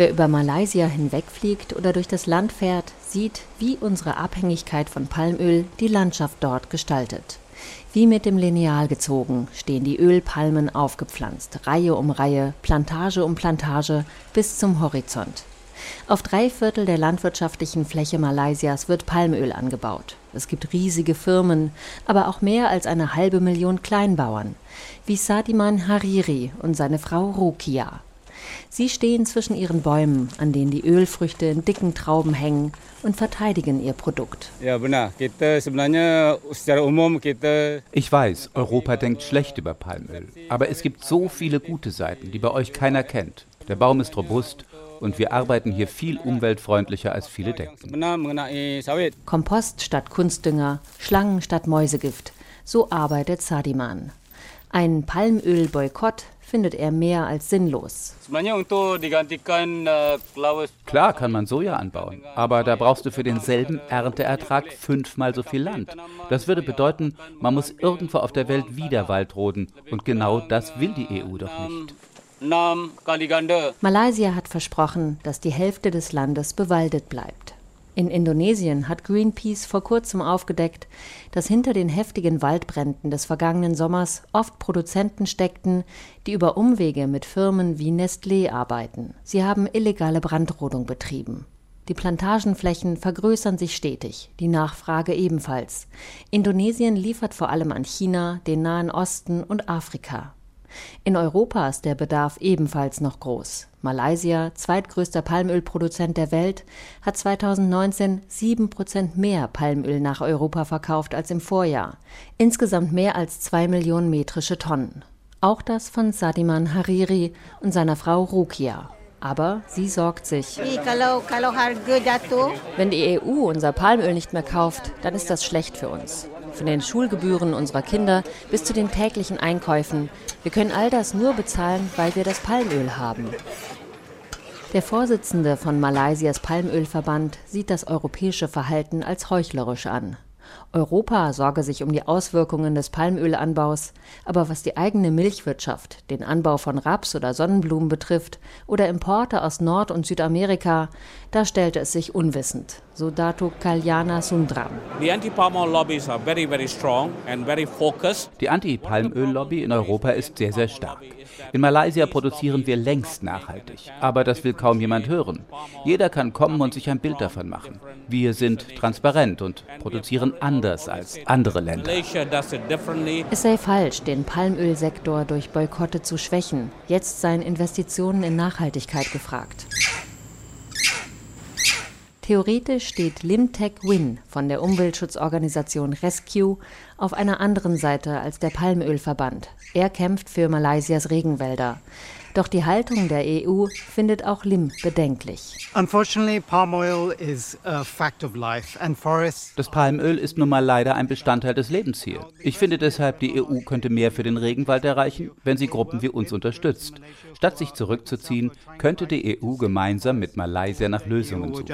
Wer über Malaysia hinwegfliegt oder durch das Land fährt, sieht, wie unsere Abhängigkeit von Palmöl die Landschaft dort gestaltet. Wie mit dem Lineal gezogen stehen die Ölpalmen aufgepflanzt, Reihe um Reihe, Plantage um Plantage bis zum Horizont. Auf drei Viertel der landwirtschaftlichen Fläche Malaysias wird Palmöl angebaut. Es gibt riesige Firmen, aber auch mehr als eine halbe Million Kleinbauern, wie Sadiman Hariri und seine Frau Rukia. Sie stehen zwischen ihren Bäumen, an denen die Ölfrüchte in dicken Trauben hängen, und verteidigen ihr Produkt. Ich weiß, Europa denkt schlecht über Palmöl, aber es gibt so viele gute Seiten, die bei euch keiner kennt. Der Baum ist robust und wir arbeiten hier viel umweltfreundlicher als viele denken. Kompost statt Kunstdünger, Schlangen statt Mäusegift. So arbeitet Sadiman. Ein Palmölboykott findet er mehr als sinnlos. Klar kann man Soja anbauen, aber da brauchst du für denselben Ernteertrag fünfmal so viel Land. Das würde bedeuten, man muss irgendwo auf der Welt wieder Wald roden. Und genau das will die EU doch nicht. Malaysia hat versprochen, dass die Hälfte des Landes bewaldet bleibt. In Indonesien hat Greenpeace vor kurzem aufgedeckt, dass hinter den heftigen Waldbränden des vergangenen Sommers oft Produzenten steckten, die über Umwege mit Firmen wie Nestlé arbeiten. Sie haben illegale Brandrodung betrieben. Die Plantagenflächen vergrößern sich stetig, die Nachfrage ebenfalls. Indonesien liefert vor allem an China, den Nahen Osten und Afrika. In Europa ist der Bedarf ebenfalls noch groß. Malaysia, zweitgrößter Palmölproduzent der Welt, hat 2019 sieben Prozent mehr Palmöl nach Europa verkauft als im Vorjahr. Insgesamt mehr als zwei Millionen metrische Tonnen. Auch das von Sadiman Hariri und seiner Frau Rukia. Aber sie sorgt sich. Wenn die EU unser Palmöl nicht mehr kauft, dann ist das schlecht für uns. Von den Schulgebühren unserer Kinder bis zu den täglichen Einkäufen. Wir können all das nur bezahlen, weil wir das Palmöl haben. Der Vorsitzende von Malaysias Palmölverband sieht das europäische Verhalten als heuchlerisch an. Europa sorge sich um die Auswirkungen des Palmölanbaus, aber was die eigene Milchwirtschaft, den Anbau von Raps oder Sonnenblumen betrifft oder Importe aus Nord- und Südamerika, da stellte es sich unwissend, so Dato Kalyana Sundram. Die Anti-Palmöl-Lobby in Europa ist sehr, sehr stark. In Malaysia produzieren wir längst nachhaltig, aber das will kaum jemand hören. Jeder kann kommen und sich ein Bild davon machen. Wir sind transparent und produzieren anders als andere Länder. Es sei falsch, den Palmölsektor durch Boykotte zu schwächen. Jetzt seien Investitionen in Nachhaltigkeit gefragt. Theoretisch steht Limtech Win von der Umweltschutzorganisation Rescue auf einer anderen Seite als der Palmölverband. Er kämpft für Malaysias Regenwälder. Doch die Haltung der EU findet auch Lim bedenklich. Das Palmöl ist nun mal leider ein Bestandteil des Lebens hier. Ich finde deshalb, die EU könnte mehr für den Regenwald erreichen, wenn sie Gruppen wie uns unterstützt. Statt sich zurückzuziehen, könnte die EU gemeinsam mit Malaysia nach Lösungen suchen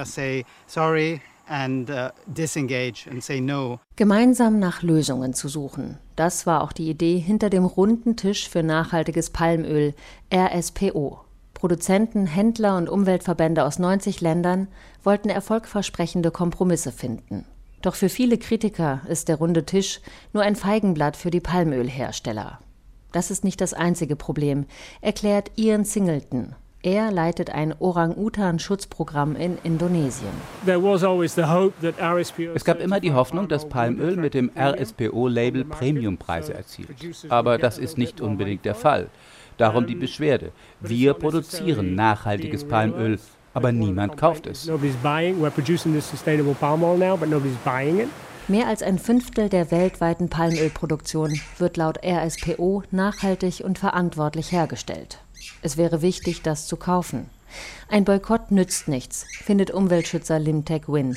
and uh, disengage and say no. Gemeinsam nach Lösungen zu suchen. Das war auch die Idee hinter dem runden Tisch für nachhaltiges Palmöl, RSPO. Produzenten, Händler und Umweltverbände aus 90 Ländern wollten erfolgversprechende Kompromisse finden. Doch für viele Kritiker ist der runde Tisch nur ein Feigenblatt für die Palmölhersteller. Das ist nicht das einzige Problem, erklärt Ian Singleton, er leitet ein Orang-Utan-Schutzprogramm in Indonesien. Es gab immer die Hoffnung, dass Palmöl mit dem RSPO-Label Premiumpreise erzielt. Aber das ist nicht unbedingt der Fall. Darum die Beschwerde. Wir produzieren nachhaltiges Palmöl, aber niemand kauft es. Mehr als ein Fünftel der weltweiten Palmölproduktion wird laut RSPO nachhaltig und verantwortlich hergestellt. Es wäre wichtig, das zu kaufen. Ein Boykott nützt nichts, findet Umweltschützer Limtech Win.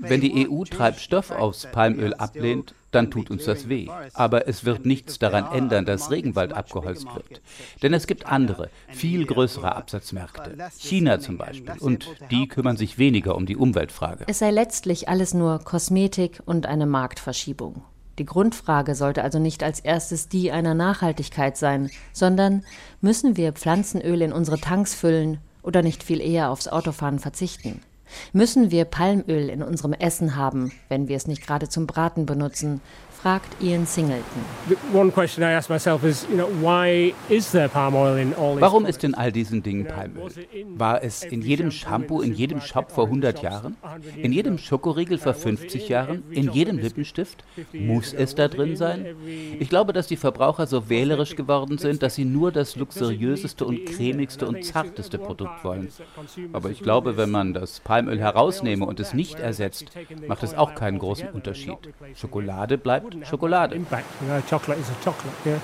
Wenn die EU Treibstoff aus Palmöl ablehnt, dann tut uns das weh. Aber es wird nichts daran ändern, dass Regenwald abgeholzt wird. Denn es gibt andere, viel größere Absatzmärkte. China zum Beispiel. Und die kümmern sich weniger um die Umweltfrage. Es sei letztlich alles nur Kosmetik und eine Marktverschiebung. Die Grundfrage sollte also nicht als erstes die einer Nachhaltigkeit sein, sondern müssen wir Pflanzenöl in unsere Tanks füllen oder nicht viel eher aufs Autofahren verzichten? Müssen wir Palmöl in unserem Essen haben, wenn wir es nicht gerade zum Braten benutzen? Fragt Ian Singleton. Warum ist in all diesen Dingen Palmöl? War es in jedem Shampoo, in jedem Shop vor 100 Jahren? In jedem Schokoriegel vor 50 Jahren? In jedem Lippenstift? Muss es da drin sein? Ich glaube, dass die Verbraucher so wählerisch geworden sind, dass sie nur das luxuriöseste und cremigste und zarteste Produkt wollen. Aber ich glaube, wenn man das Palmöl herausnehme und es nicht ersetzt, macht es auch keinen großen Unterschied. Schokolade bleibt Schokolade. Impact. You know, chocolate is a chocolate, yeah.